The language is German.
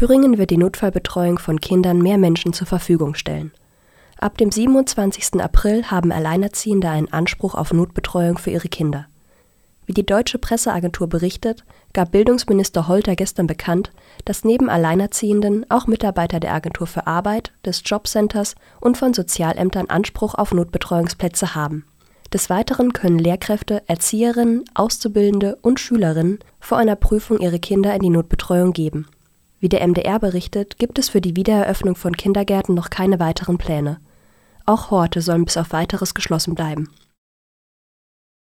Thüringen wird die Notfallbetreuung von Kindern mehr Menschen zur Verfügung stellen. Ab dem 27. April haben Alleinerziehende einen Anspruch auf Notbetreuung für ihre Kinder. Wie die deutsche Presseagentur berichtet, gab Bildungsminister Holter gestern bekannt, dass neben Alleinerziehenden auch Mitarbeiter der Agentur für Arbeit, des Jobcenters und von Sozialämtern Anspruch auf Notbetreuungsplätze haben. Des Weiteren können Lehrkräfte, Erzieherinnen, Auszubildende und Schülerinnen vor einer Prüfung ihre Kinder in die Notbetreuung geben. Wie der MDR berichtet, gibt es für die Wiedereröffnung von Kindergärten noch keine weiteren Pläne. Auch Horte sollen bis auf weiteres geschlossen bleiben